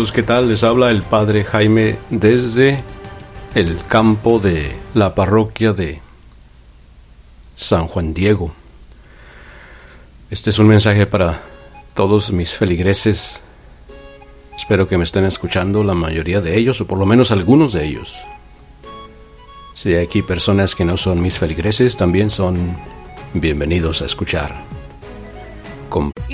Amigos, ¿qué tal? Les habla el Padre Jaime desde el campo de la parroquia de San Juan Diego. Este es un mensaje para todos mis feligreses. Espero que me estén escuchando la mayoría de ellos, o por lo menos algunos de ellos. Si hay aquí personas que no son mis feligreses, también son bienvenidos a escuchar.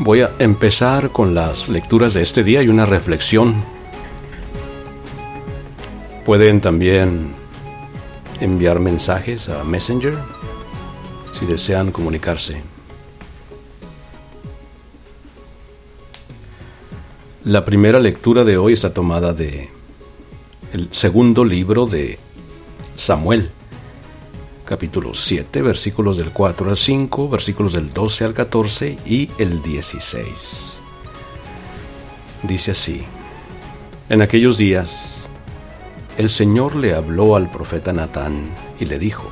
Voy a empezar con las lecturas de este día y una reflexión. Pueden también enviar mensajes a Messenger si desean comunicarse. La primera lectura de hoy está tomada de el segundo libro de Samuel capítulo 7, versículos del 4 al 5, versículos del 12 al 14 y el 16. Dice así, en aquellos días, el Señor le habló al profeta Natán y le dijo,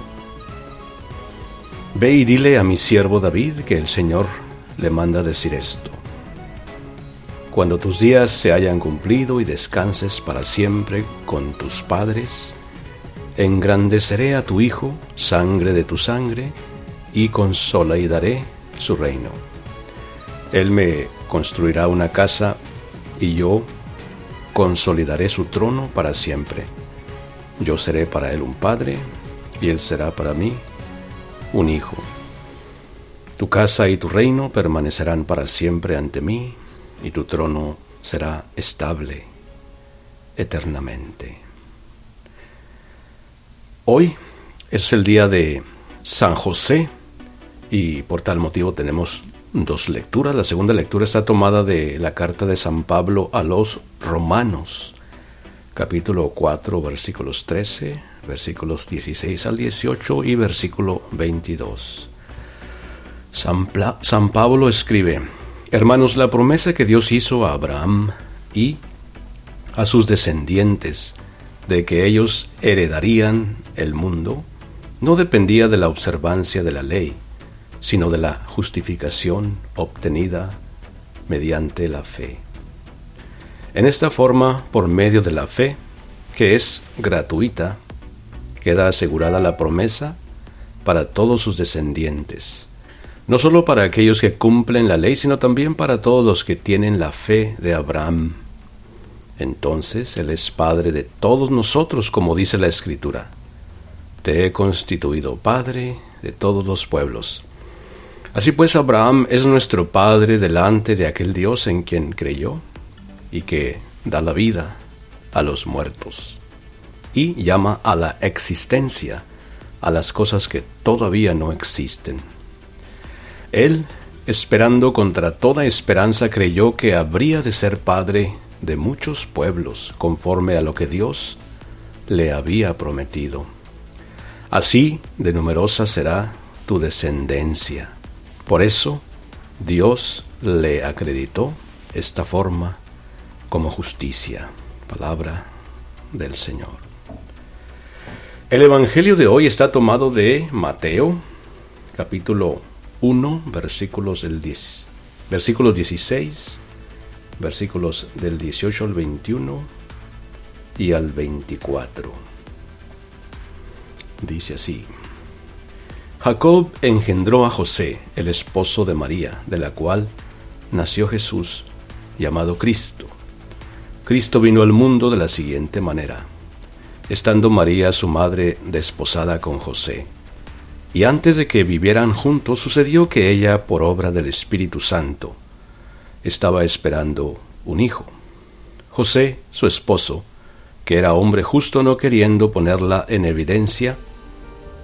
Ve y dile a mi siervo David que el Señor le manda decir esto. Cuando tus días se hayan cumplido y descanses para siempre con tus padres, engrandeceré a tu Hijo, sangre de tu sangre, y daré su reino. Él me construirá una casa, y yo consolidaré su trono para siempre. Yo seré para él un padre, y él será para mí un hijo. Tu casa y tu reino permanecerán para siempre ante mí, y tu trono será estable eternamente. Hoy es el día de San José y por tal motivo tenemos dos lecturas. La segunda lectura está tomada de la carta de San Pablo a los romanos, capítulo 4, versículos 13, versículos 16 al 18 y versículo 22. San, San Pablo escribe, Hermanos, la promesa que Dios hizo a Abraham y a sus descendientes, de que ellos heredarían el mundo no dependía de la observancia de la ley, sino de la justificación obtenida mediante la fe. En esta forma, por medio de la fe, que es gratuita, queda asegurada la promesa para todos sus descendientes, no solo para aquellos que cumplen la ley, sino también para todos los que tienen la fe de Abraham entonces Él es Padre de todos nosotros, como dice la Escritura. Te he constituido Padre de todos los pueblos. Así pues, Abraham es nuestro Padre delante de aquel Dios en quien creyó y que da la vida a los muertos y llama a la existencia a las cosas que todavía no existen. Él, esperando contra toda esperanza, creyó que habría de ser Padre de muchos pueblos conforme a lo que Dios le había prometido. Así de numerosa será tu descendencia. Por eso Dios le acreditó esta forma como justicia. Palabra del Señor. El Evangelio de hoy está tomado de Mateo, capítulo 1, versículos, del 10, versículos 16 versículos del 18 al 21 y al 24. Dice así. Jacob engendró a José, el esposo de María, de la cual nació Jesús, llamado Cristo. Cristo vino al mundo de la siguiente manera. Estando María, su madre, desposada con José, y antes de que vivieran juntos sucedió que ella, por obra del Espíritu Santo, estaba esperando un hijo. José, su esposo, que era hombre justo no queriendo ponerla en evidencia,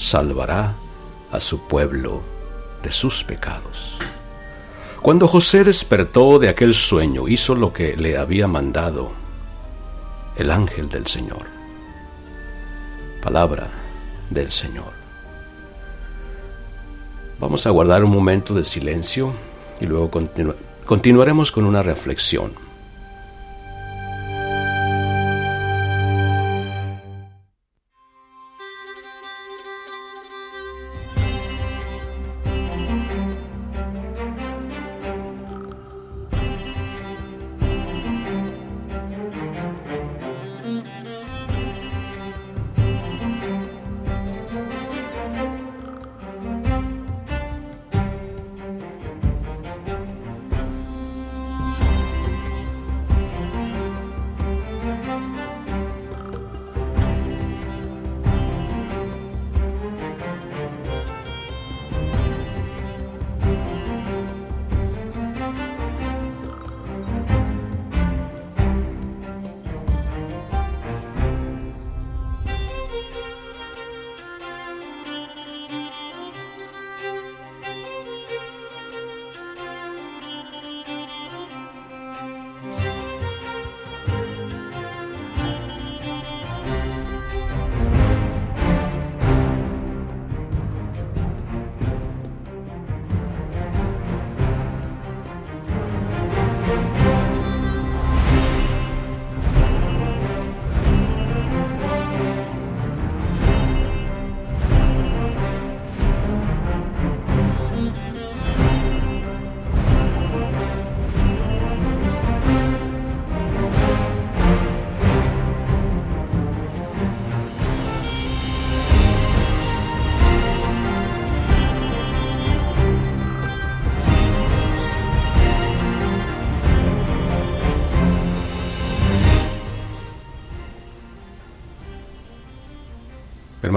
salvará a su pueblo de sus pecados. Cuando José despertó de aquel sueño, hizo lo que le había mandado el ángel del Señor. Palabra del Señor. Vamos a guardar un momento de silencio y luego continuaremos con una reflexión.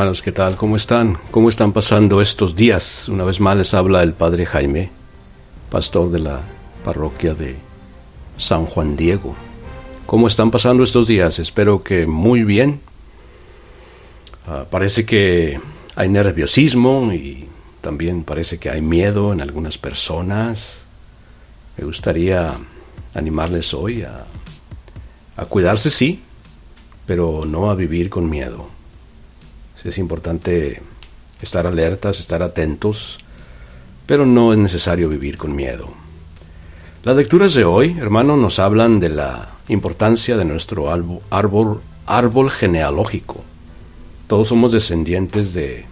Hermanos, ¿qué tal? ¿Cómo están? ¿Cómo están pasando estos días? Una vez más les habla el Padre Jaime, pastor de la parroquia de San Juan Diego. ¿Cómo están pasando estos días? Espero que muy bien. Ah, parece que hay nerviosismo y también parece que hay miedo en algunas personas. Me gustaría animarles hoy a, a cuidarse, sí, pero no a vivir con miedo es importante estar alertas, estar atentos, pero no es necesario vivir con miedo. Las lecturas de hoy, hermano, nos hablan de la importancia de nuestro árbol, árbol genealógico. Todos somos descendientes de,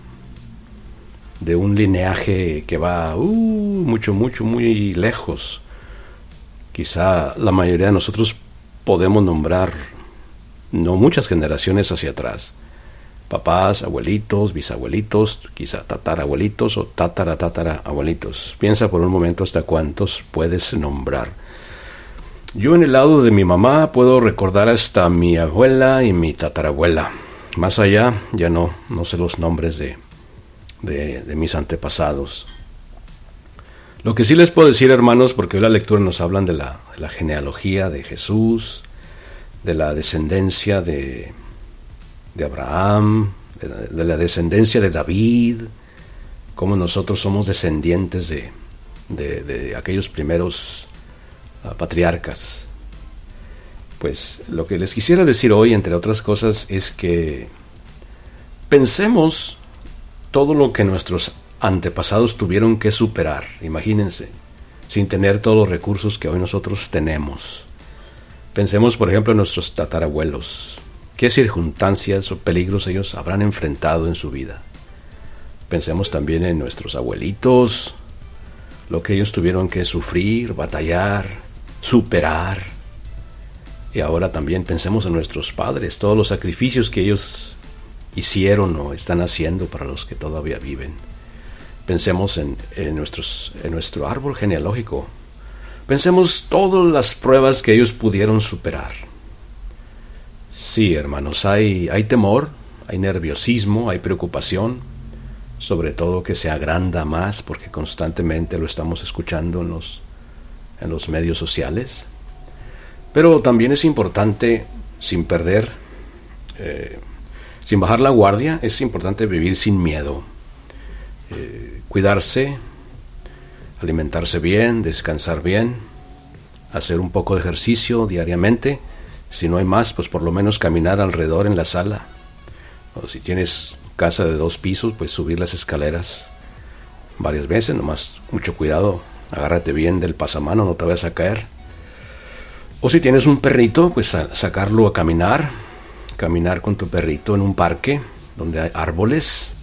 de un lineaje que va uh, mucho, mucho, muy lejos. Quizá la mayoría de nosotros podemos nombrar no muchas generaciones hacia atrás, papás, abuelitos, bisabuelitos, quizá tatarabuelitos o tatara abuelitos. Piensa por un momento hasta cuántos puedes nombrar. Yo en el lado de mi mamá puedo recordar hasta mi abuela y mi tatarabuela. Más allá ya no, no sé los nombres de, de, mis antepasados. Lo que sí les puedo decir, hermanos, porque hoy la lectura nos hablan de la, de la genealogía de Jesús, de la descendencia de, de Abraham, de la descendencia de David, como nosotros somos descendientes de, de, aquellos primeros ah, patriarcas. Pues lo que les quisiera decir hoy, entre otras cosas, es que pensemos todo lo que nuestros antepasados tuvieron que superar. Imagínense, sin tener todos los recursos que hoy nosotros tenemos. Pensemos, por ejemplo, en nuestros tatarabuelos. ¿Qué circunstancias o peligros ellos habrán enfrentado en su vida? Pensemos también en nuestros abuelitos, lo que ellos tuvieron que sufrir, batallar, superar. Y ahora también pensemos en nuestros padres, todos los sacrificios que ellos hicieron o están haciendo para los que todavía viven. Pensemos en, en nuestro árbol genealógico. Pensemos todas las pruebas que ellos pudieron superar. Sí, hermanos, hay, hay temor, hay nerviosismo, hay preocupación, sobre todo que se agranda más porque constantemente lo estamos escuchando en los, en los medios sociales. Pero también es importante, sin perder, eh, sin bajar la guardia, es importante vivir sin miedo. Eh, cuidarse, alimentarse bien, descansar bien, hacer un poco de ejercicio diariamente. Si no hay más, pues por lo menos caminar alrededor en la sala. O si tienes casa de dos pisos, pues subir las escaleras varias veces, nomás mucho cuidado, agárrate bien del pasamano, no te vayas a caer. O si tienes un perrito, pues sacarlo a caminar, caminar con tu perrito en un parque donde hay árboles,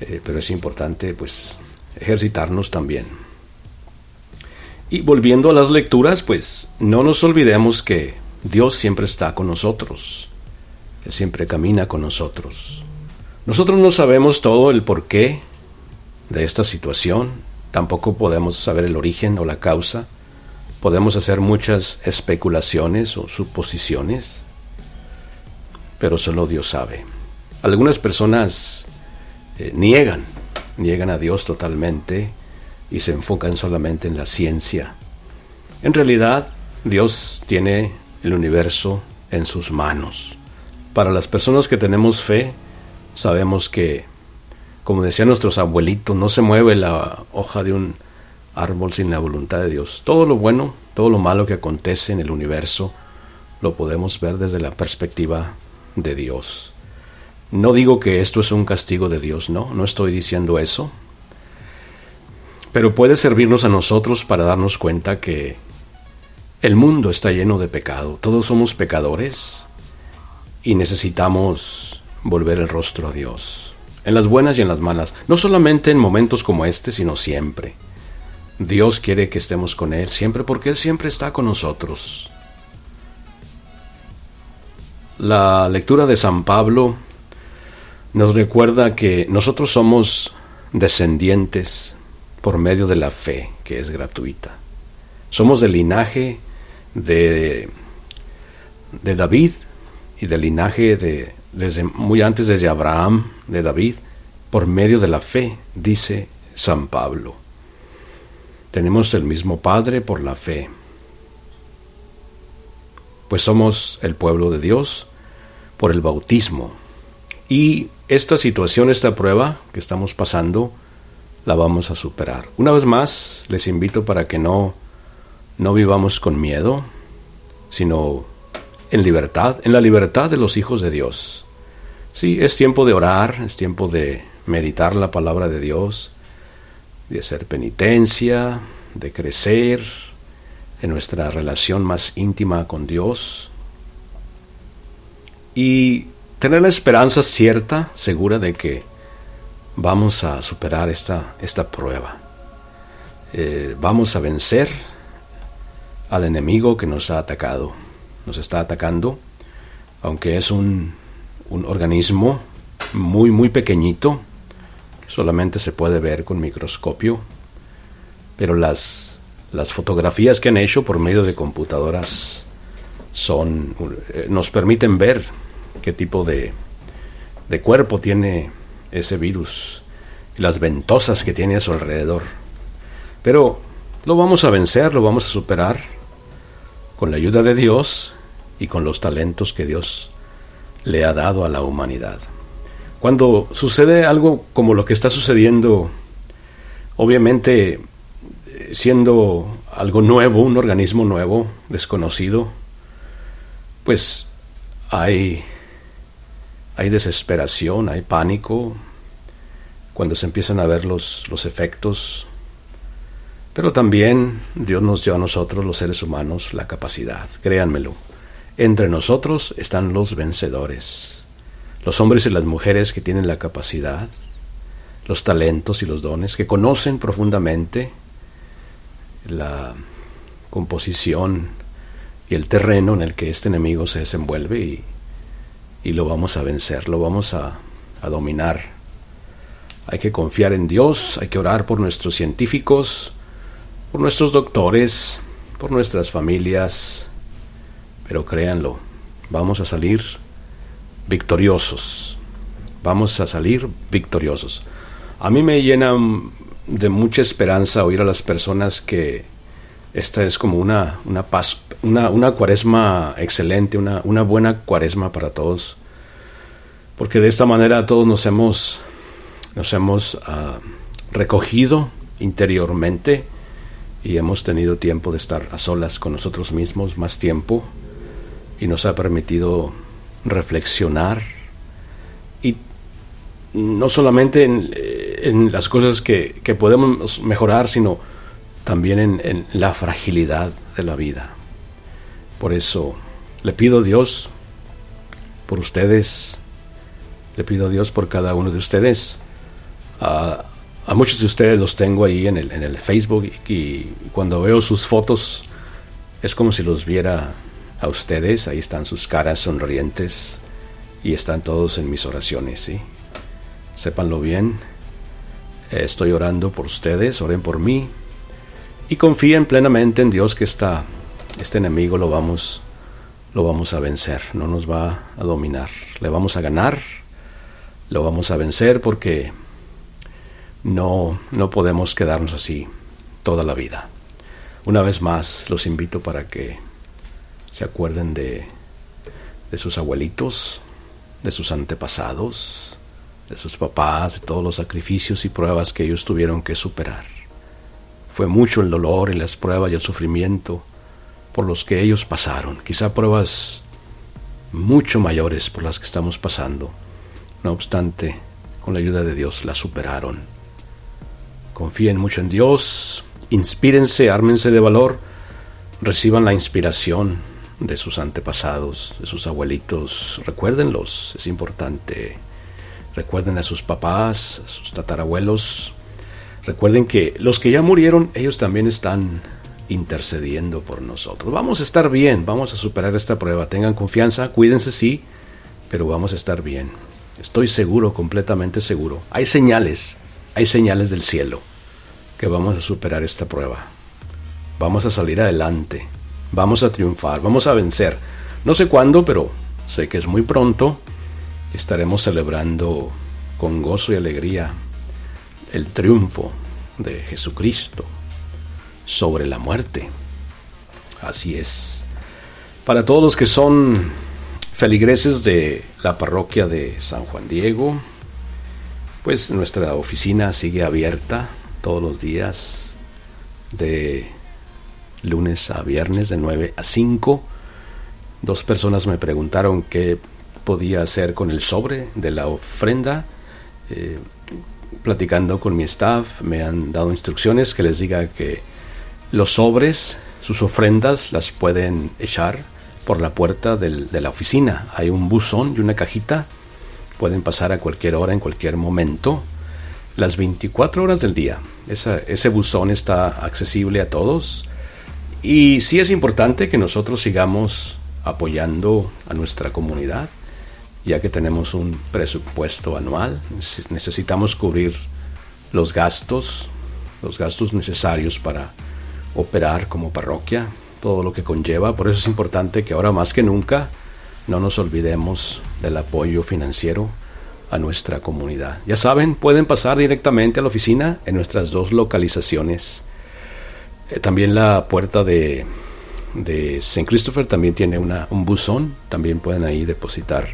eh, pero es importante pues ejercitarnos también. Y volviendo a las lecturas, pues no nos olvidemos que Dios siempre está con nosotros, Él siempre camina con nosotros. Nosotros no sabemos todo el porqué de esta situación, tampoco podemos saber el origen o la causa, Podemos hacer muchas especulaciones o suposiciones, pero solo Dios sabe. Algunas personas eh, niegan, niegan a Dios totalmente y se enfocan solamente en la ciencia. En realidad, Dios tiene el universo en sus manos. Para las personas que tenemos fe, sabemos que, como decían nuestros abuelitos, no se mueve la hoja de un árbol sin la voluntad de Dios. Todo lo bueno, todo lo malo que acontece en el universo, lo podemos ver desde la perspectiva de Dios. No digo que esto es un castigo de Dios, no, no estoy diciendo eso, pero puede servirnos a nosotros para darnos cuenta que el mundo está lleno de pecado, todos somos pecadores y necesitamos volver el rostro a Dios, en las buenas y en las malas, no solamente en momentos como este, sino siempre. Dios quiere que estemos con Él siempre porque Él siempre está con nosotros. La lectura de San Pablo nos recuerda que nosotros somos descendientes por medio de la fe, que es gratuita. Somos del linaje de, de David y del linaje de, desde muy antes desde Abraham, de David, por medio de la fe, dice San Pablo. Tenemos el mismo Padre por la fe, pues somos el pueblo de Dios por el bautismo. Y esta situación, esta prueba que estamos pasando, la vamos a superar. Una vez más, les invito para que no, no vivamos con miedo, sino en libertad, en la libertad de los hijos de Dios. Sí, es tiempo de orar, es tiempo de meditar la palabra de Dios, de hacer penitencia, de crecer en nuestra relación más íntima con Dios y tener la esperanza cierta, segura de que vamos a superar esta, esta prueba. Eh, vamos a vencer al enemigo que nos ha atacado, nos está atacando, aunque es un, un organismo muy, muy pequeñito, solamente se puede ver con microscopio, pero las, las fotografías que han hecho por medio de computadoras son, eh, nos permiten ver qué tipo de, de cuerpo tiene ese virus y las ventosas que tiene a su alrededor. Pero lo vamos a vencer, lo vamos a superar con la ayuda de Dios y con los talentos que Dios le ha dado a la humanidad. Cuando sucede algo como lo que está sucediendo, obviamente siendo algo nuevo, un organismo nuevo, desconocido, pues hay, hay desesperación, hay pánico, cuando se empiezan a ver los, los efectos Pero también Dios nos dio a nosotros, los seres humanos, la capacidad, créanmelo. Entre nosotros están los vencedores, los hombres y las mujeres que tienen la capacidad, los talentos y los dones, que conocen profundamente la composición y el terreno en el que este enemigo se desenvuelve y, y lo vamos a vencer, lo vamos a, a dominar. Hay que confiar en Dios, hay que orar por nuestros científicos, por nuestros doctores, por nuestras familias, pero créanlo, vamos a salir victoriosos, vamos a salir victoriosos. A mí me llena de mucha esperanza oír a las personas que esta es como una, una, paz, una, cuaresma excelente, una, una buena cuaresma para todos, porque de esta manera todos nos hemos, nos hemos uh, recogido interiormente y hemos tenido tiempo de estar a solas con nosotros mismos más tiempo y nos ha permitido reflexionar y no solamente en, las cosas que, que, podemos mejorar, sino también en, la fragilidad de la vida. Por eso le pido a Dios por ustedes, le pido a Dios por cada uno de ustedes. A muchos de ustedes los tengo ahí en el, en el Facebook y, cuando veo sus fotos es como si los viera a ustedes, ahí están sus caras sonrientes y están todos en mis oraciones, ¿sí? Sépanlo bien, estoy orando por ustedes, oren por mí y confíen plenamente en Dios que está, este enemigo lo vamos, lo vamos a vencer, no nos va a dominar, le vamos a ganar, lo vamos a vencer porque no, no podemos quedarnos así toda la vida. Una vez más los invito para que se acuerden de, de sus abuelitos, de sus antepasados, de sus papás, de todos los sacrificios y pruebas que ellos tuvieron que superar. Fue mucho el dolor y las pruebas y el sufrimiento por los que ellos pasaron, quizá pruebas mucho mayores por las que estamos pasando. No obstante, con la ayuda de Dios las superaron. Confíen mucho en Dios, inspírense, ármense de valor, reciban la inspiración de sus antepasados, de sus abuelitos. Recuérdenlos, es importante. Recuerden a sus papás, a sus tatarabuelos. Recuerden que los que ya murieron, ellos también están intercediendo por nosotros. Vamos a estar bien, vamos a superar esta prueba. Tengan confianza, cuídense sí, pero vamos a estar bien. Estoy seguro, completamente seguro. Hay señales, hay señales del cielo que vamos a superar esta prueba. Vamos a salir adelante vamos a triunfar, vamos a vencer. No sé cuándo, pero sé que es muy pronto. Estaremos celebrando con gozo y alegría el triunfo de Jesucristo sobre la muerte. Así es. Para todos los que son feligreses de la parroquia de San Juan Diego, pues nuestra oficina sigue abierta todos los días de lunes a viernes de 9 a 5. Dos personas me preguntaron qué podía hacer con el sobre de la ofrenda. Eh, platicando con mi staff me han dado instrucciones que les diga que los sobres, sus ofrendas las pueden echar por la puerta del, de la oficina. Hay un buzón y una cajita. Pueden pasar a cualquier hora, en cualquier momento. Las 24 horas del día. Ese buzón está accesible a todos. Y sí es importante que nosotros sigamos apoyando a nuestra comunidad, ya que tenemos un presupuesto anual, necesitamos cubrir los gastos, los gastos necesarios para operar como parroquia, todo lo que conlleva, por eso es importante que ahora más que nunca no nos olvidemos del apoyo financiero a nuestra comunidad. Ya saben, pueden pasar directamente a la oficina en nuestras dos localizaciones eh, también la puerta de, de St. Christopher también tiene una, un buzón, también pueden ahí depositar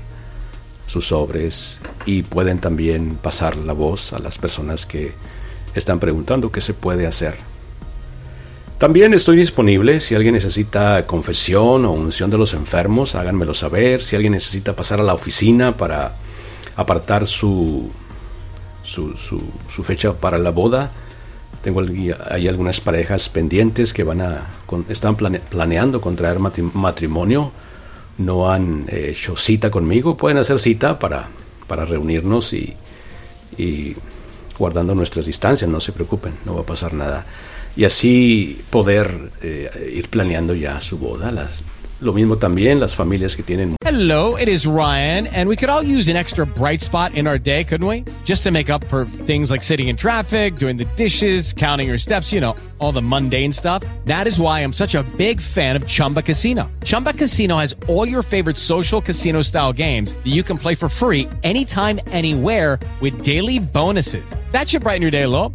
sus sobres y pueden también pasar la voz a las personas que están preguntando qué se puede hacer. También estoy disponible si alguien necesita confesión o unción de los enfermos, háganmelo saber. Si alguien necesita pasar a la oficina para apartar su, su, su, fecha para la boda, Tengo hay algunas parejas pendientes que van a están planeando contraer matrimonio. No han hecho cita conmigo. Pueden hacer cita para, para reunirnos y guardando nuestras distancias. No se preocupen, no va a pasar nada. Y así poder eh, ir planeando ya su boda. Las, Lo mismo también las familias que tienen. Hello, it is Ryan, and we could all use an extra bright spot in our day, couldn't we? Just to make up for things like sitting in traffic, doing the dishes, counting your steps, you know, all the mundane stuff. That is why I'm such a big fan of Chumba Casino. Chumba Casino has all your favorite social casino style games that you can play for free anytime, anywhere with daily bonuses. That should brighten your day a little.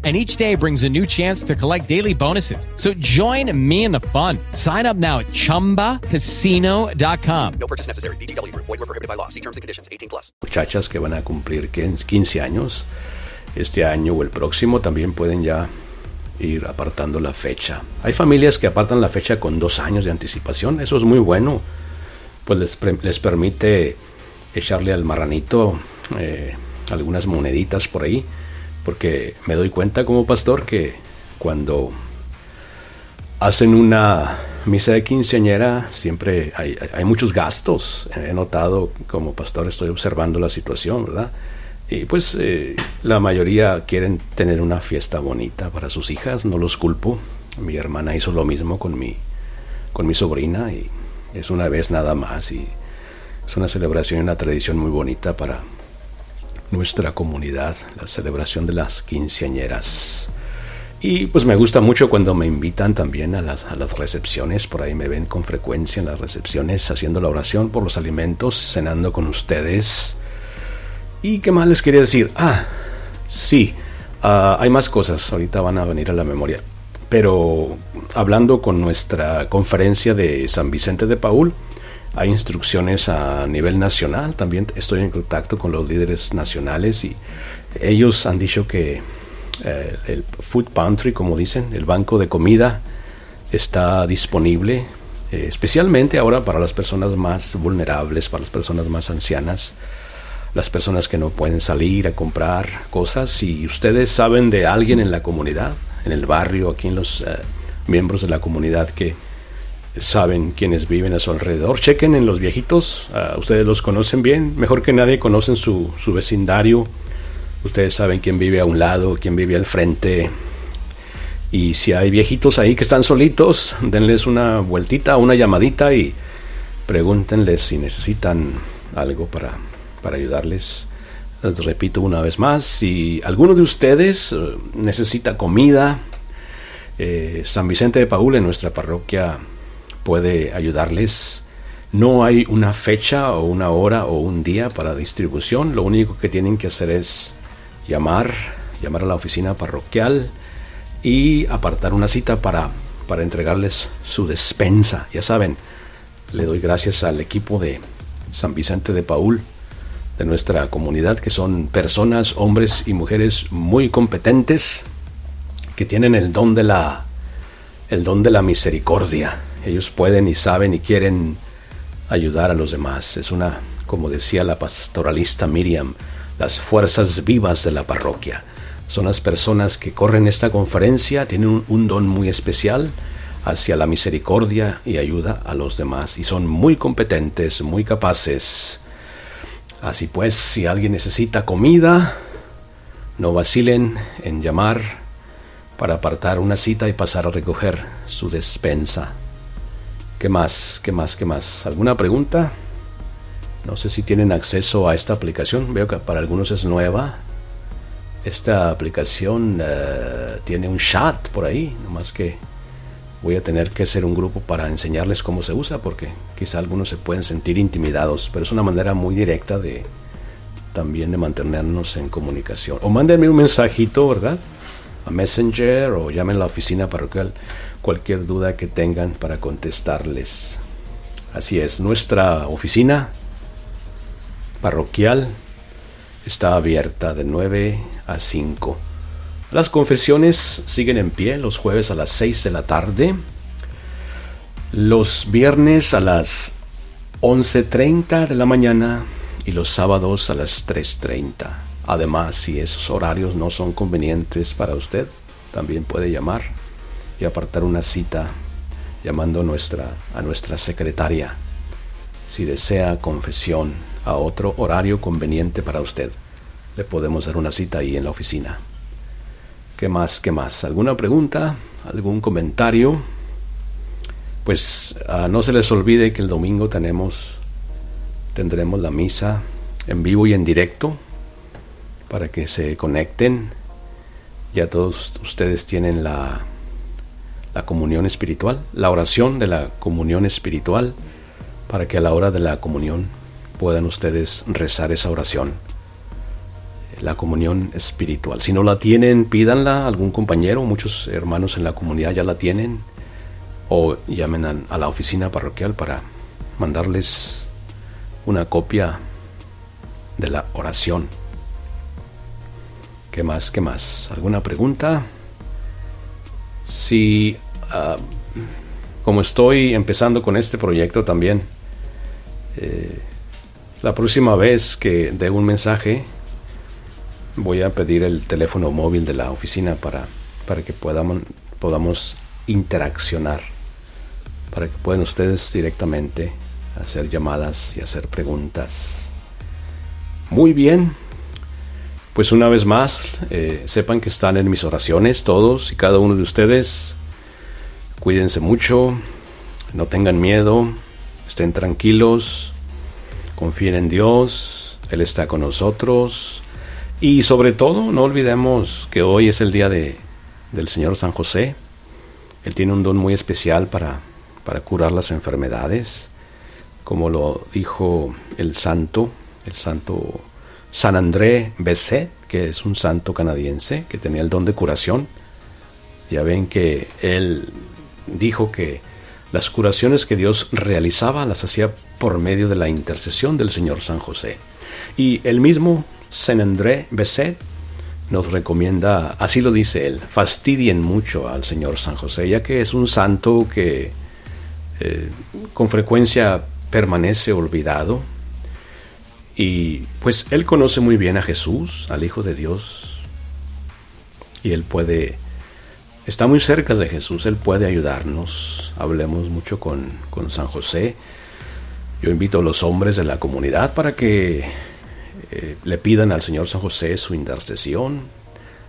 and each day brings a new chance to collect daily bonuses. So join me in the fun. Sign up now at ChumbaCasino.com. No purchase necessary. BGW. Void were prohibited by law. See terms and conditions. 18 plus. Muchachas que van a cumplir 15 años este año o el próximo también pueden ya ir apartando la fecha. Hay familias que apartan la fecha con dos años de anticipación. Eso es muy bueno. Pues les, les permite echarle al marranito eh, algunas moneditas por ahí porque me doy cuenta como pastor que cuando hacen una misa de quinceañera siempre hay, muchos gastos. He notado como pastor, estoy observando la situación, ¿verdad? Y pues eh, la mayoría quieren tener una fiesta bonita para sus hijas, no los culpo. Mi hermana hizo lo mismo con mi, con mi sobrina y es una vez nada más y es una celebración y una tradición muy bonita para, nuestra comunidad, la celebración de las quinceañeras. Y pues me gusta mucho cuando me invitan también a las, a las recepciones, por ahí me ven con frecuencia en las recepciones haciendo la oración por los alimentos, cenando con ustedes. ¿Y qué más les quería decir? Ah, sí, ah, hay más cosas, ahorita van a venir a la memoria. Pero hablando con nuestra conferencia de San Vicente de Paul, hay instrucciones a nivel nacional, también estoy en contacto con los líderes nacionales y ellos han dicho que eh, el food pantry, como dicen, el banco de comida está disponible, eh, especialmente ahora para las personas más vulnerables, para las personas más ancianas, las personas que no pueden salir a comprar cosas. Si ustedes saben de alguien en la comunidad, en el barrio, aquí en los eh, miembros de la comunidad que saben quienes viven a su alrededor. Chequen en los viejitos, ah, ustedes los conocen bien, mejor que nadie conocen su, su, vecindario. Ustedes saben quién vive a un lado, quién vive al frente. Y si hay viejitos ahí que están solitos, denles una vueltita, una llamadita y pregúntenles si necesitan algo para, para ayudarles. Les repito una vez más, si alguno de ustedes eh, necesita comida, eh, San Vicente de Paúl en nuestra parroquia puede ayudarles. No hay una fecha o una hora o un día para distribución. Lo único que tienen que hacer es llamar, llamar a la oficina parroquial y apartar una cita para, para entregarles su despensa. Ya saben, le doy gracias al equipo de San Vicente de Paul, de nuestra comunidad, que son personas, hombres y mujeres muy competentes, que tienen el don de la, el don de la misericordia ellos pueden y saben y quieren ayudar a los demás. Es una, como decía la pastoralista Miriam, las fuerzas vivas de la parroquia. Son las personas que corren esta conferencia, tienen un, don muy especial hacia la misericordia y ayuda a los demás y son muy competentes, muy capaces. Así pues, si alguien necesita comida, no vacilen en llamar para apartar una cita y pasar a recoger su despensa. ¿Qué más? ¿Qué más? ¿Qué más? ¿Alguna pregunta? No sé si tienen acceso a esta aplicación. Veo que para algunos es nueva. Esta aplicación eh, tiene un chat por ahí, nomás que voy a tener que hacer un grupo para enseñarles cómo se usa, porque quizá algunos se pueden sentir intimidados, pero es una manera muy directa de también de mantenernos en comunicación. O mándenme un mensajito, ¿verdad? A Messenger o llamen a la oficina parroquial cualquier duda que tengan para contestarles. Así es, nuestra oficina parroquial está abierta de 9 a 5. Las confesiones siguen en pie los jueves a las 6 de la tarde, los viernes a las 11.30 de la mañana y los sábados a las 3.30. Además, si esos horarios no son convenientes para usted, también puede llamar y apartar una cita llamando nuestra, a nuestra secretaria si desea confesión a otro horario conveniente para usted. Le podemos dar una cita ahí en la oficina. ¿Qué más? ¿Qué más? ¿Alguna pregunta? ¿Algún comentario? Pues ah, no se les olvide que el domingo tenemos tendremos la misa en vivo y en directo para que se conecten. Ya todos ustedes tienen la, la comunión espiritual, la oración de la comunión espiritual para que a la hora de la comunión puedan ustedes rezar esa oración. La comunión espiritual. Si no la tienen, pídanla a algún compañero, muchos hermanos en la comunidad ya la tienen, o llamen a, la oficina parroquial para mandarles una copia de la oración. ¿Qué más? ¿Qué más? ¿Alguna pregunta? Si, ah, como estoy empezando con este proyecto también, eh, la próxima vez que dé un mensaje, voy a pedir el teléfono móvil de la oficina para, para que podamos, podamos interaccionar, para que puedan ustedes directamente hacer llamadas y hacer preguntas. Muy bien, pues una vez más, eh, sepan que están en mis oraciones todos y cada uno de ustedes. Cuídense mucho, no tengan miedo, Estén tranquilos, confíen en Dios, Él está con nosotros y sobre todo no olvidemos que hoy es el día de, del Señor San José. Él tiene un don muy especial para, para curar las enfermedades, como lo dijo el santo, el santo San André Besset, que es un santo canadiense que tenía el don de curación. Ya ven que él dijo que las curaciones que Dios realizaba las hacía por medio de la intercesión del Señor San José. Y el mismo Saint André Besset nos recomienda, así lo dice él, fastidien mucho al Señor San José, ya que es un santo que eh, con frecuencia permanece olvidado. Y pues él conoce muy bien a Jesús, al Hijo de Dios, y él puede está muy cerca de Jesús, Él puede ayudarnos. Hablemos mucho con, San José. Yo invito a los hombres de la comunidad para que eh, le pidan al Señor San José su intercesión.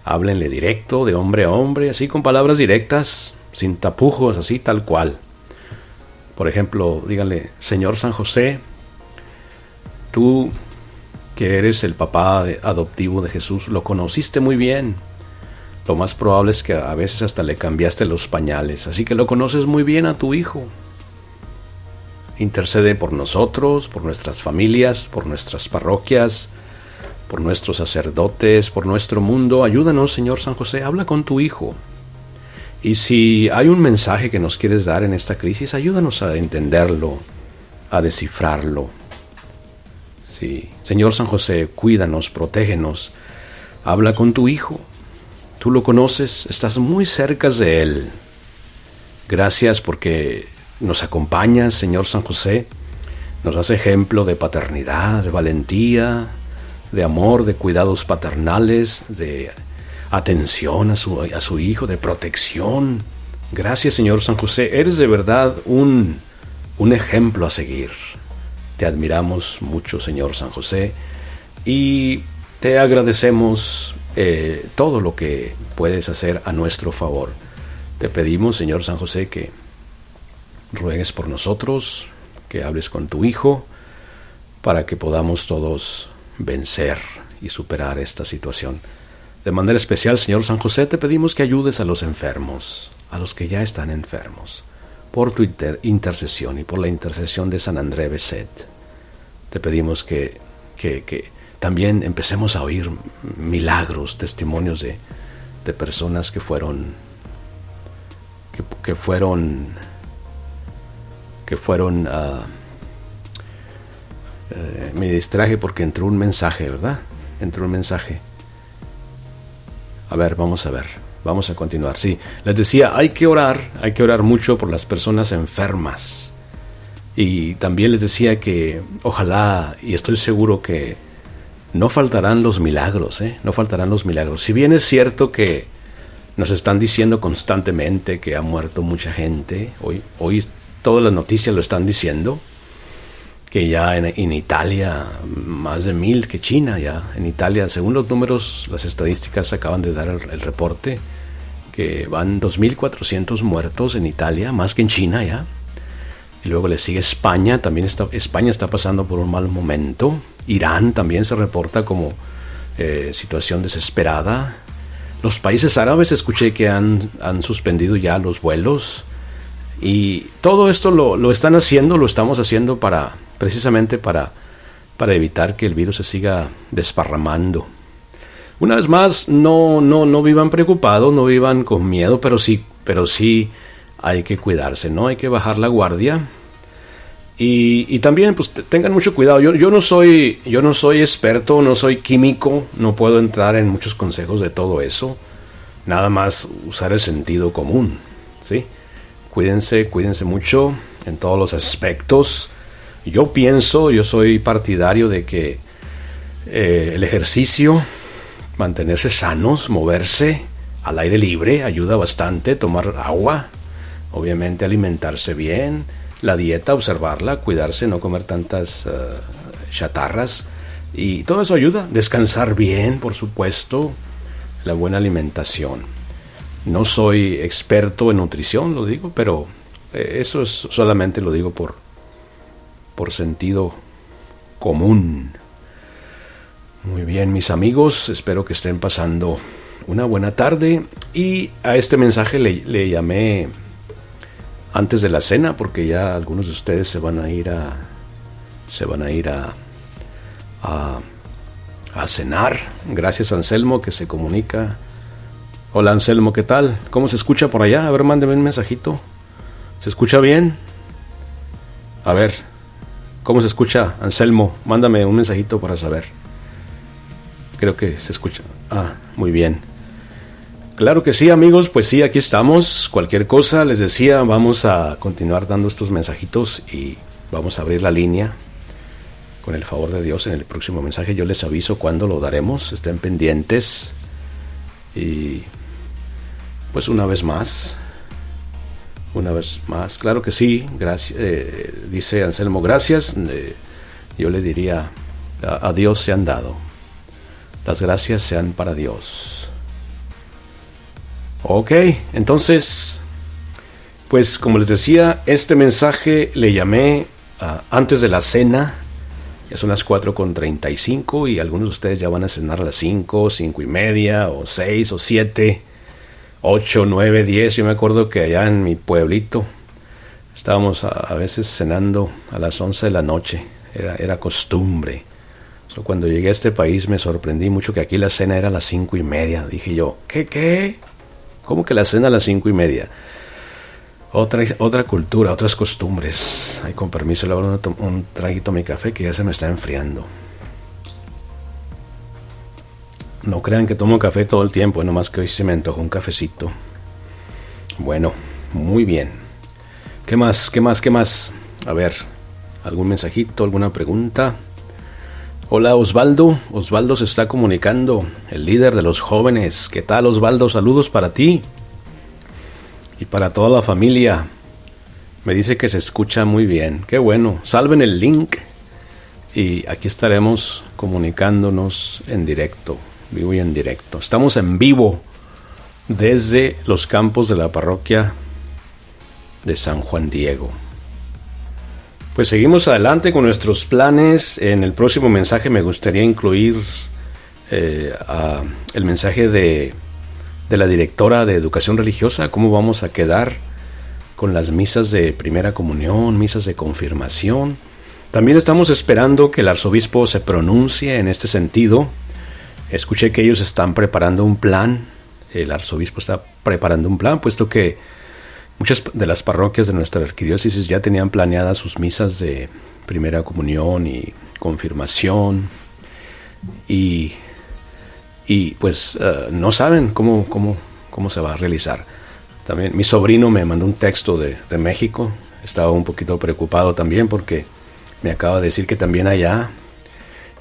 Háblenle directo, de hombre a hombre, así con palabras directas, sin tapujos, así tal cual. Por ejemplo, díganle, Señor San José, tú que eres el papá adoptivo de Jesús, lo conociste muy bien lo más probable es que a veces hasta le cambiaste los pañales, así que lo conoces muy bien a tu hijo. Intercede por nosotros, por nuestras familias, por nuestras parroquias, por nuestros sacerdotes, por nuestro mundo. Ayúdanos, Señor San José, habla con tu hijo. Y si hay un mensaje que nos quieres dar en esta crisis, ayúdanos a entenderlo, a descifrarlo. Sí, Señor San José, cuídanos, protégenos. Habla con tu hijo. Tú lo conoces, estás muy cerca de Él. Gracias porque nos acompañas, Señor San José. Nos das ejemplo de paternidad, de valentía, de amor, de cuidados paternales, de atención a su, a su hijo, de protección. Gracias, Señor San José. Eres de verdad un, un ejemplo a seguir. Te admiramos mucho, Señor San José, y te agradecemos eh, todo lo que puedes hacer a nuestro favor. Te pedimos, Señor San José, que ruegues por nosotros, que hables con tu Hijo, para que podamos todos vencer y superar esta situación. De manera especial, Señor San José, te pedimos que ayudes a los enfermos, a los que ya están enfermos, por tu intercesión y por la intercesión de San André Beset. Te pedimos que, que, que también empecemos a oír milagros, testimonios de, de personas que fueron que, fueron que fueron uh, me distraje porque entró un mensaje, ¿verdad? Entró un mensaje. A ver, vamos a ver. Vamos a continuar. Sí, les decía, hay que orar, hay que orar mucho por las personas enfermas. Y también les decía que ojalá, y estoy seguro que no faltarán los milagros, ¿eh? No faltarán los milagros. Si bien es cierto que nos están diciendo constantemente que ha muerto mucha gente, hoy, hoy todas las noticias lo están diciendo, que ya en, Italia más de mil que China ya en Italia. Según los números las estadísticas acaban de dar el, reporte que van 2.400 muertos en Italia más que en China ya. Y luego le sigue España también está España está pasando por un mal momento. Irán también se reporta como eh, situación desesperada. Los países árabes escuché que han, han suspendido ya los vuelos. Y todo esto lo, lo están haciendo lo estamos haciendo para precisamente para, para evitar que el virus se siga desparramando. Una vez más, no, no, no vivan preocupados, no vivan con miedo, pero sí, pero sí hay que cuidarse, ¿no? Hay que bajar la guardia. Y, también, pues tengan mucho cuidado. Yo, yo, no soy, yo no soy experto, no soy químico, no puedo entrar en muchos consejos de todo eso. Nada más usar el sentido común, ¿sí? Cuídense, cuídense mucho en todos los aspectos. Yo pienso, yo soy partidario de que eh, el ejercicio, mantenerse sanos, moverse al aire libre, ayuda bastante, tomar agua, obviamente alimentarse bien, la dieta, observarla, cuidarse, no comer tantas eh, chatarras, y todo eso ayuda, descansar bien, por supuesto, la buena alimentación. No soy experto en nutrición, lo digo, pero eh, eso es solamente lo digo por por sentido común. Muy bien, mis amigos, espero que estén pasando una buena tarde y a este mensaje le, llamé antes de la cena porque ya algunos de ustedes se van a ir a se van a ir a a, a cenar. Gracias Anselmo que se comunica. Hola Anselmo, ¿qué tal? ¿Cómo se escucha por allá? A ver, mándeme un mensajito. ¿Se escucha bien? A ver, ¿Cómo se escucha, Anselmo? Mándame un mensajito para saber. Creo que se escucha. Ah, muy bien. Claro que sí, amigos, pues sí, aquí estamos. Cualquier cosa, les decía, vamos a continuar dando estos mensajitos y vamos a abrir la línea. Con el favor de Dios, en el próximo mensaje yo les aviso cuándo lo daremos. Estén pendientes. Y pues una vez más, una vez más. Claro que sí, gracias, eh, dice Anselmo, gracias. Eh, yo le diría, a, Dios se han dado. Las gracias sean para Dios. Ok, entonces, pues como les decía, este mensaje le llamé ah, antes de la cena. Ya son las 4.35 y algunos de ustedes ya van a cenar a las 5, 5 y media, o 6 o 7. 8, 9, 10. Yo me acuerdo que allá en mi pueblito estábamos a, veces cenando a las 11 de la noche. Era, era costumbre. cuando llegué a este país me sorprendí mucho que aquí la cena era a las 5 y media. Dije yo, ¿qué, qué? ¿Cómo que la cena a las 5 y media? Otra, otra cultura, otras costumbres. Ay, con permiso, le abro un, un traguito a mi café que ya se me está enfriando. No crean que tomo café todo el tiempo, nomás que hoy se me antojó un cafecito. Bueno, muy bien. ¿Qué más? ¿Qué más? ¿Qué más? A ver, ¿algún mensajito? ¿Alguna pregunta? Hola Osvaldo, Osvaldo se está comunicando, el líder de los jóvenes. ¿Qué tal Osvaldo? Saludos para ti y para toda la familia. Me dice que se escucha muy bien. Qué bueno. Salven el link y aquí estaremos comunicándonos en directo vivo y en directo. Estamos en vivo desde los campos de la parroquia de San Juan Diego. Pues seguimos adelante con nuestros planes. En el próximo mensaje me gustaría incluir eh, el mensaje de, de la directora de educación religiosa, cómo vamos a quedar con las misas de primera comunión, misas de confirmación. También estamos esperando que el arzobispo se pronuncie en este sentido Escuché que ellos están preparando un plan el arzobispo está preparando un plan, puesto que muchas de las parroquias de nuestra arquidiócesis ya tenían planeadas sus misas de primera comunión y confirmación y, y pues eh, no saben cómo, cómo, cómo se va a realizar. También mi sobrino me mandó un texto de, de México, estaba un poquito preocupado también porque me acaba de decir que también allá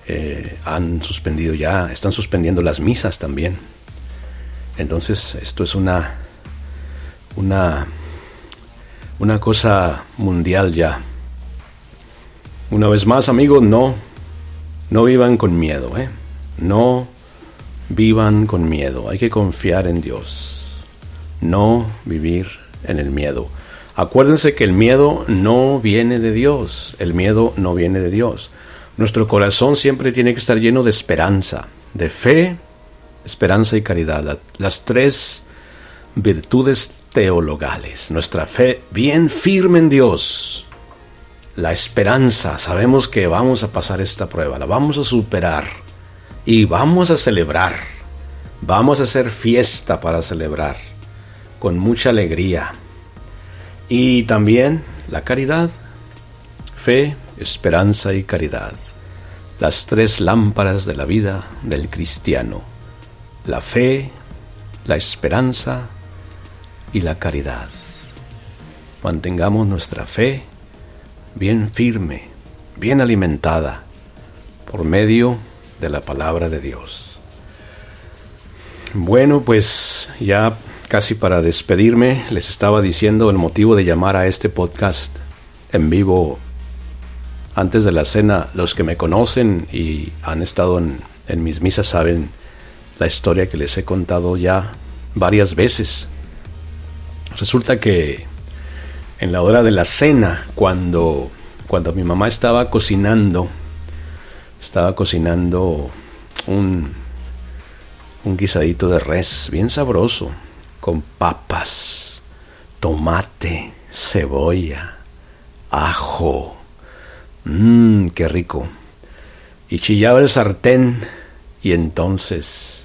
eh, han suspendido ya, están suspendiendo las misas también. Entonces esto es una, una, una cosa mundial ya. Una vez más, amigos, no, no vivan con miedo, ¿eh? No vivan con miedo. Hay que confiar en Dios. No vivir en el miedo. Acuérdense que el miedo no viene de Dios. El miedo no viene de Dios. Nuestro corazón siempre tiene que estar lleno de esperanza, de fe, esperanza y caridad. Las tres virtudes teologales. Nuestra fe bien firme en Dios la esperanza, sabemos que vamos a pasar esta prueba, la vamos a superar y vamos a celebrar, vamos a hacer fiesta para celebrar con mucha alegría. Y también la caridad, fe, esperanza y caridad, las tres lámparas de la vida del cristiano, la fe, la esperanza y la caridad. Mantengamos nuestra fe, bien firme, bien alimentada por medio de la palabra de Dios. Bueno, pues ya casi para despedirme, les estaba diciendo el motivo de llamar a este podcast en vivo antes de la cena. Los que me conocen y han estado en, mis misas saben la historia que les he contado ya varias veces. Resulta que en la hora de la cena, cuando, cuando mi mamá estaba cocinando, estaba cocinando un, un guisadito de res bien sabroso, con papas, tomate, cebolla, ajo. Mmm, qué rico. Y chillaba el sartén y entonces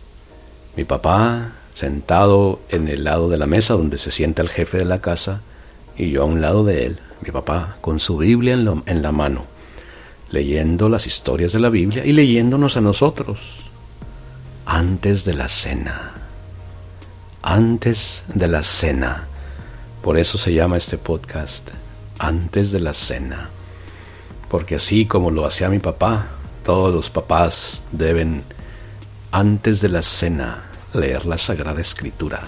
mi papá, sentado en el lado de la mesa donde se sienta el jefe de la casa, y yo a un lado de él, mi papá, con su Biblia en, la mano, leyendo las historias de la Biblia y leyéndonos a nosotros antes de la cena. Antes de la cena. Por eso se llama este podcast, antes de la cena. Porque así como lo hacía mi papá, todos los papás deben, antes de la cena, leer la Sagrada Escritura,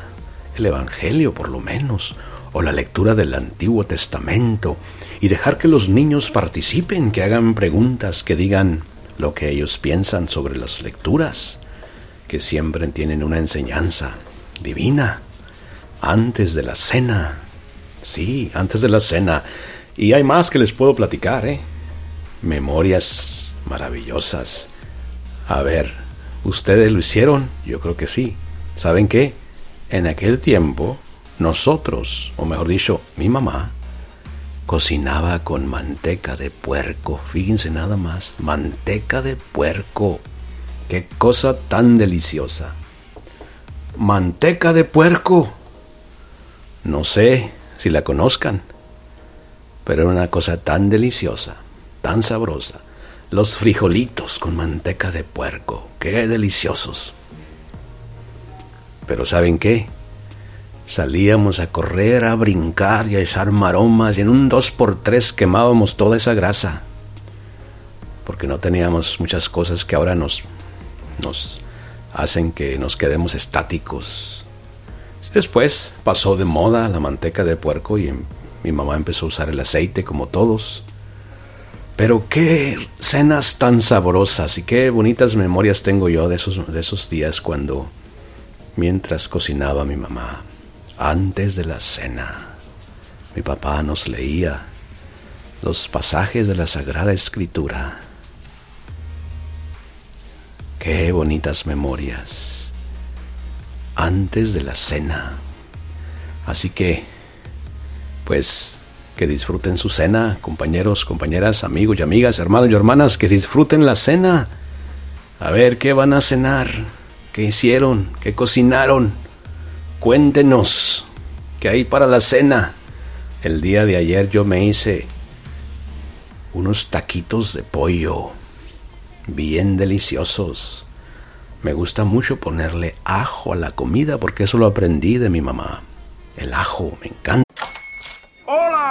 el Evangelio por lo menos, o la lectura del Antiguo Testamento y dejar que los niños participen, que hagan preguntas, que digan lo que ellos piensan sobre las lecturas, que siempre tienen una enseñanza divina antes de la cena. Sí, antes de la cena. Y hay más que les puedo platicar, ¿eh? Memorias maravillosas. A ver, ¿ustedes lo hicieron? Yo creo que sí. ¿Saben qué? En aquel tiempo nosotros, o mejor dicho, mi mamá, cocinaba con manteca de puerco. Fíjense nada más, manteca de puerco. Qué cosa tan deliciosa. Manteca de puerco. No sé si la conozcan, pero era una cosa tan deliciosa, tan sabrosa. Los frijolitos con manteca de puerco, qué deliciosos. Pero ¿saben qué? Salíamos a correr, a brincar y a echar maromas y en un dos por tres quemábamos toda esa grasa. Porque no teníamos muchas cosas que ahora nos, nos hacen que nos quedemos estáticos. Después pasó de moda la manteca de puerco y mi mamá empezó a usar el aceite como todos. Pero qué cenas tan sabrosas y qué bonitas memorias tengo yo de esos, de esos días cuando, mientras cocinaba mi mamá, antes de la cena, mi papá nos leía los pasajes de la Sagrada Escritura. Qué bonitas memorias. Antes de la cena. Así que, pues, que disfruten su cena, compañeros, compañeras, amigos y amigas, hermanos y hermanas, que disfruten la cena. A ver, ¿qué van a cenar? ¿Qué hicieron? ¿Qué cocinaron? Cuéntenos, ¿qué hay para la cena? El día de ayer yo me hice unos taquitos de pollo, bien deliciosos. Me gusta mucho ponerle ajo a la comida porque eso lo aprendí de mi mamá. El ajo, me encanta.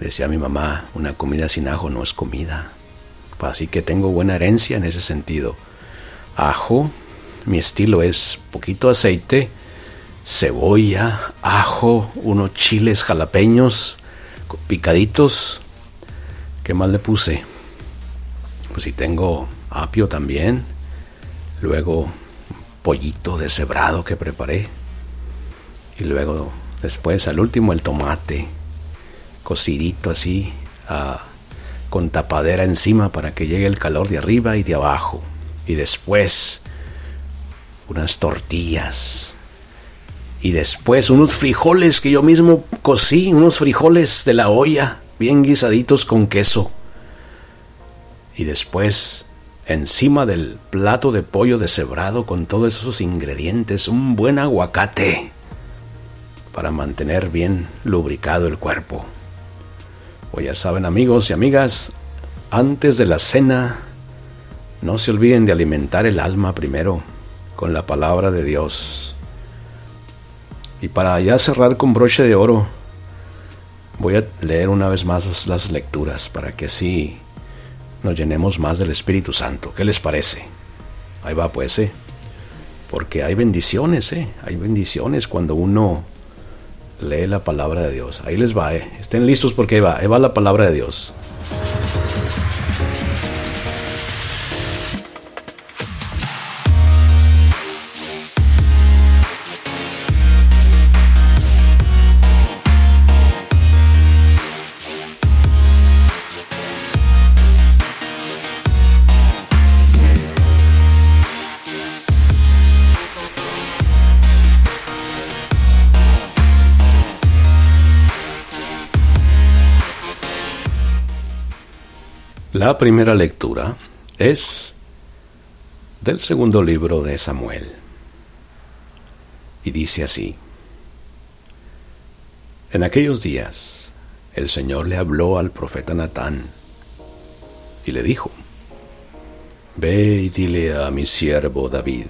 Decía mi mamá, una comida sin ajo no es comida. Así que tengo buena herencia en ese sentido. Ajo, mi estilo es poquito aceite, cebolla, ajo, unos chiles jalapeños picaditos. ¿Qué más le puse? Pues si tengo apio también. Luego pollito deshebrado que preparé. Y luego después al último el tomate cocidito así, ah, con tapadera encima para que llegue el calor de arriba y de abajo. Y después unas tortillas. Y después unos frijoles que yo mismo cocí, unos frijoles de la olla, bien guisaditos con queso. Y después, encima del plato de pollo deshebrado con todos esos ingredientes, un buen aguacate para mantener bien lubricado el cuerpo. Pues ya saben amigos y amigas, antes de la cena, no se olviden de alimentar el alma primero con la palabra de Dios. Y para ya cerrar con broche de oro, voy a leer una vez más las lecturas para que así nos llenemos más del Espíritu Santo. ¿Qué les parece? Ahí va pues, ¿eh? Porque hay bendiciones, ¿eh? Hay bendiciones cuando uno lee la palabra de Dios. Ahí les va, eh. Estén listos porque ahí va, ahí va la palabra de Dios. La primera lectura es del segundo libro de Samuel. Y dice así, En aquellos días el Señor le habló al profeta Natán y le dijo, Ve y dile a mi siervo David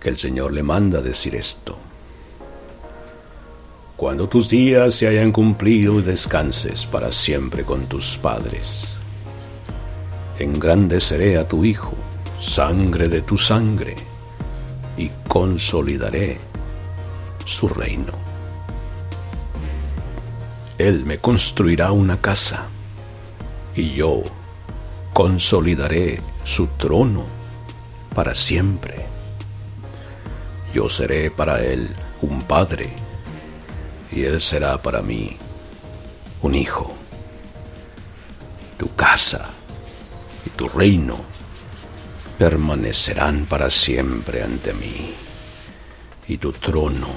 que el Señor le manda decir esto. Cuando tus días se hayan cumplido y descanses para siempre con tus padres engrandeceré a tu Hijo, sangre de tu sangre, y consolidaré su reino. Él me construirá una casa, y yo consolidaré su trono para siempre. Yo seré para él un padre, y él será para mí un hijo. Tu casa tu reino permanecerán para siempre ante mí, y tu trono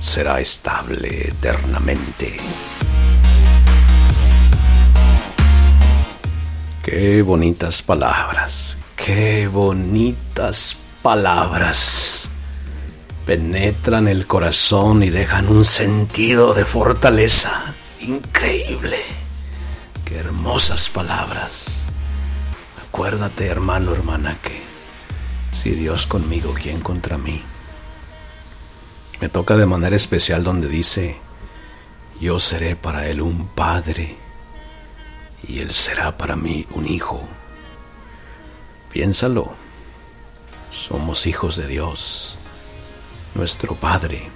será estable eternamente. Qué bonitas palabras, qué bonitas palabras. Penetran el corazón y dejan un sentido de fortaleza increíble. Qué hermosas palabras. Acuérdate, hermano, hermana, que si Dios conmigo, ¿quién contra mí? Me toca de manera especial donde dice, yo seré para él un padre y él será para mí un hijo. Piénsalo, somos hijos de Dios, nuestro Padre.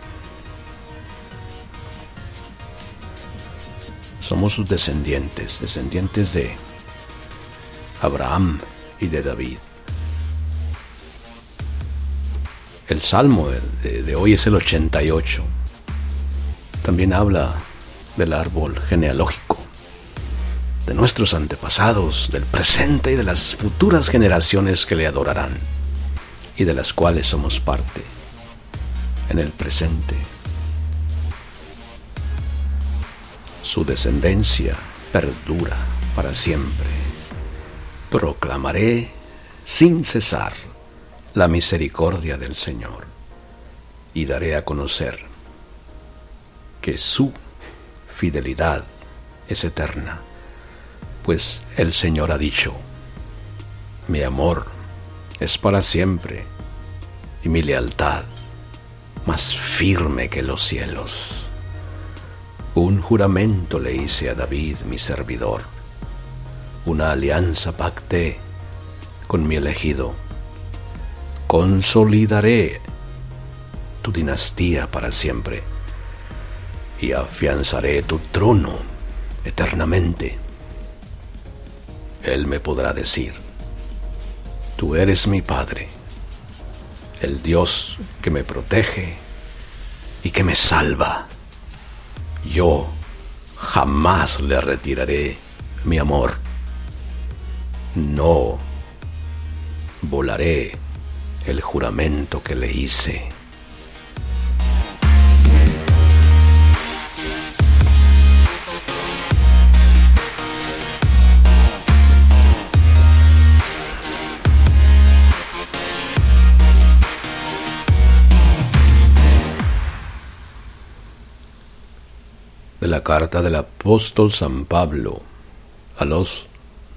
Somos sus descendientes, descendientes de Abraham y de David. El salmo de, hoy es el 88. También habla del árbol genealógico, de nuestros antepasados, del presente y de las futuras generaciones que le adorarán y de las cuales somos parte en el presente. Su descendencia perdura para siempre. Proclamaré sin cesar la misericordia del Señor y daré a conocer que su fidelidad es eterna, pues el Señor ha dicho, mi amor es para siempre y mi lealtad más firme que los cielos. Un juramento le hice a David, mi servidor, una alianza pacté con mi elegido consolidaré tu dinastía para siempre y afianzaré tu trono eternamente. Él me podrá decir, tú eres mi Padre, el Dios que me protege y que me salva. Yo jamás le retiraré mi amor. No volaré el juramento que le hice. de la carta del apóstol San Pablo a los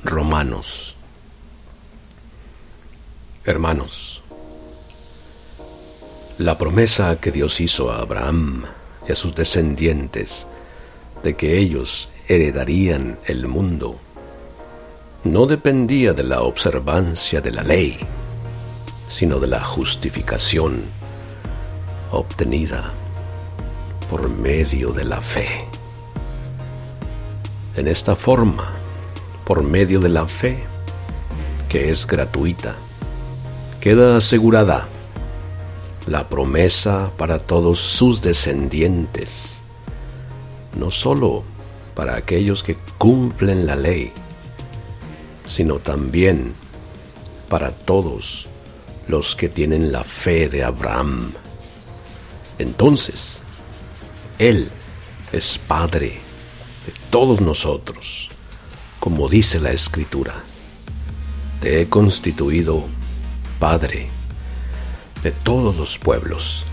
romanos. Hermanos, la promesa que Dios hizo a Abraham y a sus descendientes de que ellos heredarían el mundo no dependía de la observancia de la ley, sino de la justificación obtenida por medio de la fe. En esta forma, por medio de la fe, que es gratuita, queda asegurada la promesa para todos sus descendientes, no sólo para aquellos que cumplen la ley, sino también para todos los que tienen la fe de Abraham. Entonces, Él es Padre de todos nosotros, como dice la Escritura. Te he constituido Padre de todos los pueblos.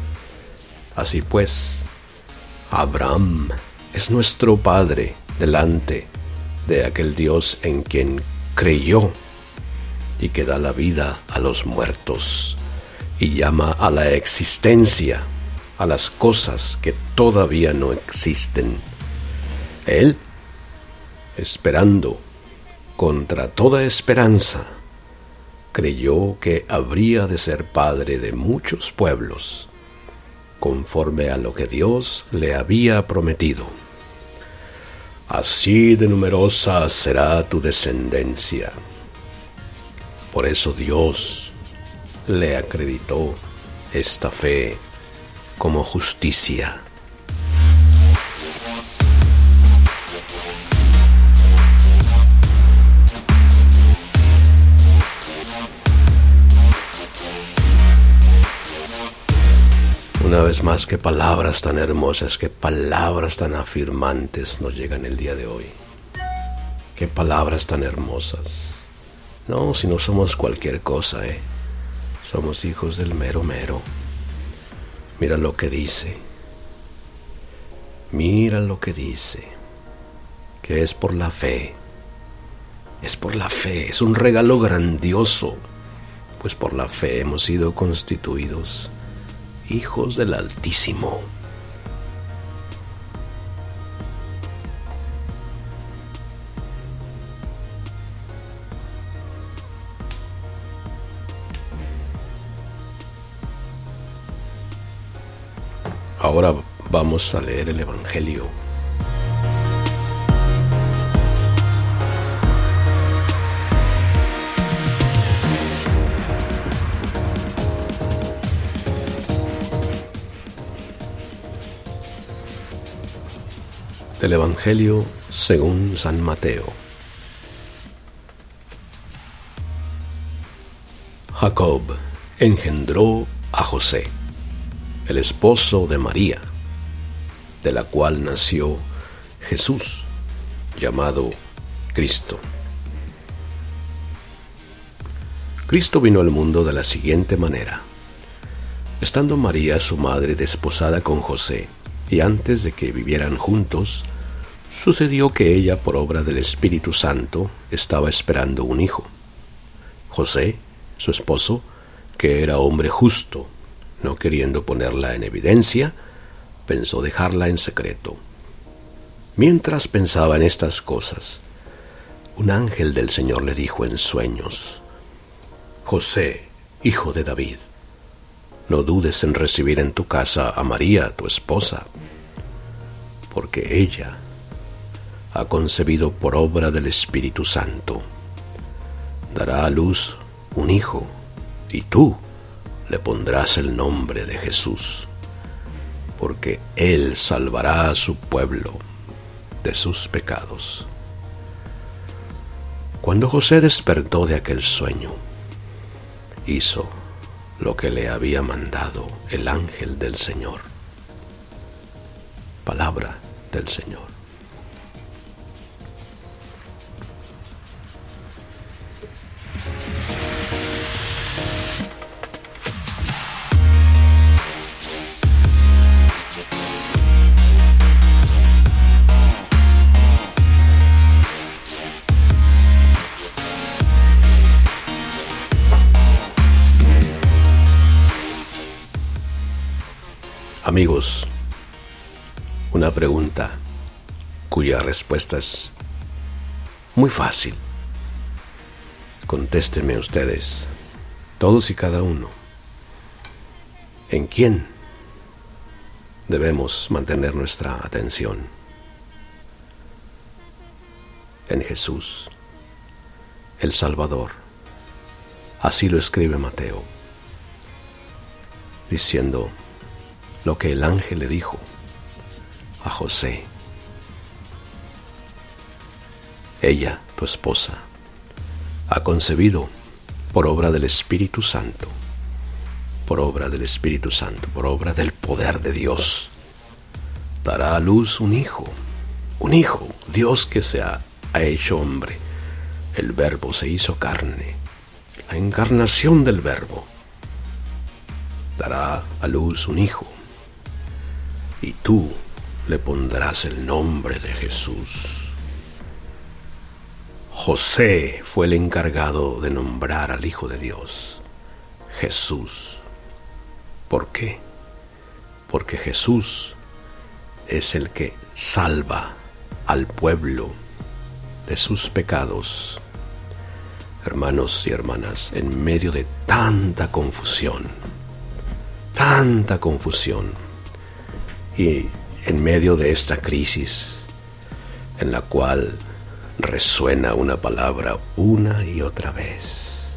Así pues, Abraham es nuestro Padre delante de aquel Dios en quien creyó y que da la vida a los muertos y llama a la existencia a las cosas que todavía no existen. Él, esperando contra toda esperanza, creyó que habría de ser padre de muchos pueblos, conforme a lo que Dios le había prometido. Así de numerosa será tu descendencia. Por eso Dios le acreditó esta fe como justicia. Una vez más, qué palabras tan hermosas, qué palabras tan afirmantes nos llegan el día de hoy. Qué palabras tan hermosas. No, si no somos cualquier cosa, ¿eh? Somos hijos del mero mero. Mira lo que dice. Mira lo que dice. Que es por la fe. Es por la fe. Es un regalo grandioso. Pues por la fe hemos sido constituidos hijos del Altísimo. Ahora vamos a leer el Evangelio. Del Evangelio según San Mateo. Jacob engendró a José el esposo de María, de la cual nació Jesús, llamado Cristo. Cristo vino al mundo de la siguiente manera. Estando María, su madre, desposada con José, y antes de que vivieran juntos, sucedió que ella, por obra del Espíritu Santo, estaba esperando un hijo. José, su esposo, que era hombre justo, no queriendo ponerla en evidencia, pensó dejarla en secreto. Mientras pensaba en estas cosas, un ángel del Señor le dijo en sueños, José, hijo de David, no dudes en recibir en tu casa a María, tu esposa, porque ella ha concebido por obra del Espíritu Santo. Dará a luz un hijo, y tú le pondrás el nombre de Jesús, porque Él salvará a su pueblo de sus pecados. Cuando José despertó de aquel sueño, hizo lo que le había mandado el ángel del Señor. Palabra del Señor. Amigos, una pregunta cuya respuesta es muy fácil. Contéstenme ustedes, todos y cada uno. ¿En quién debemos mantener nuestra atención? En Jesús, el Salvador. Así lo escribe Mateo, diciendo, lo que el ángel le dijo a José. Ella, tu esposa, ha concebido por obra del Espíritu Santo, por obra del Espíritu Santo, por obra del poder de Dios. Dará a luz un hijo, un hijo, Dios que se ha, hecho hombre. El verbo se hizo carne, la encarnación del verbo. Dará a luz un hijo y tú le pondrás el nombre de Jesús. José fue el encargado de nombrar al Hijo de Dios, Jesús. ¿Por qué? Porque Jesús es el que salva al pueblo de sus pecados. Hermanos y hermanas, en medio de tanta confusión, tanta confusión, y en medio de esta crisis en la cual resuena una palabra una y otra vez,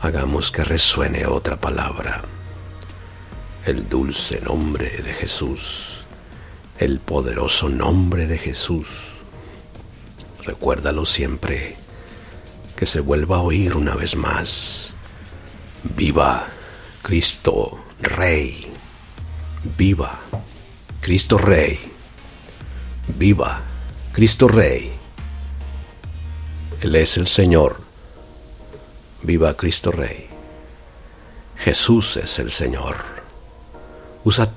hagamos que resuene otra palabra, el dulce nombre de Jesús, el poderoso nombre de Jesús. Recuérdalo siempre, que se vuelva a oír una vez más. Viva Cristo Rey. Viva Cristo Rey. Viva Cristo Rey. Él es el Señor. Viva Cristo Rey. Jesús es el Señor. Usa,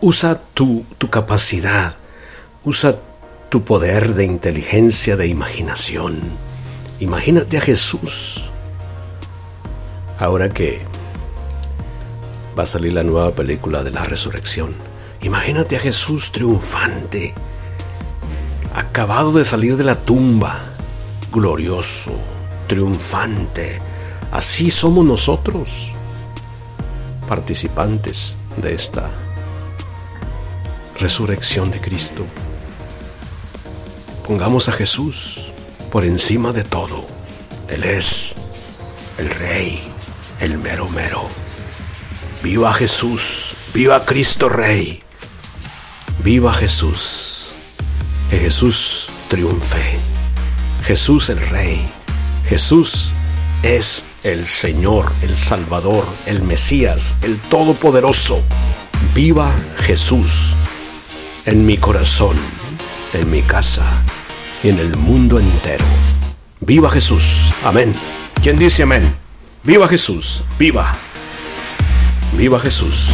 usa tu, tu capacidad. Usa tu poder de inteligencia, de imaginación. Imagínate a Jesús. Ahora que va a salir la nueva película de la resurrección. Imagínate a Jesús triunfante, acabado de salir de la tumba, glorioso, triunfante. Así somos nosotros, participantes de esta resurrección de Cristo. Pongamos a Jesús por encima de todo. Él es el Rey, el mero mero. Viva Jesús, viva Cristo Rey. Viva Jesús. Que Jesús triunfe. Jesús el Rey. Jesús es el Señor, el Salvador, el Mesías, el Todopoderoso. Viva Jesús en mi corazón, en mi casa y en el mundo entero. Viva Jesús. Amén. ¿Quién dice amén? Viva Jesús. Viva. Viva Jesús.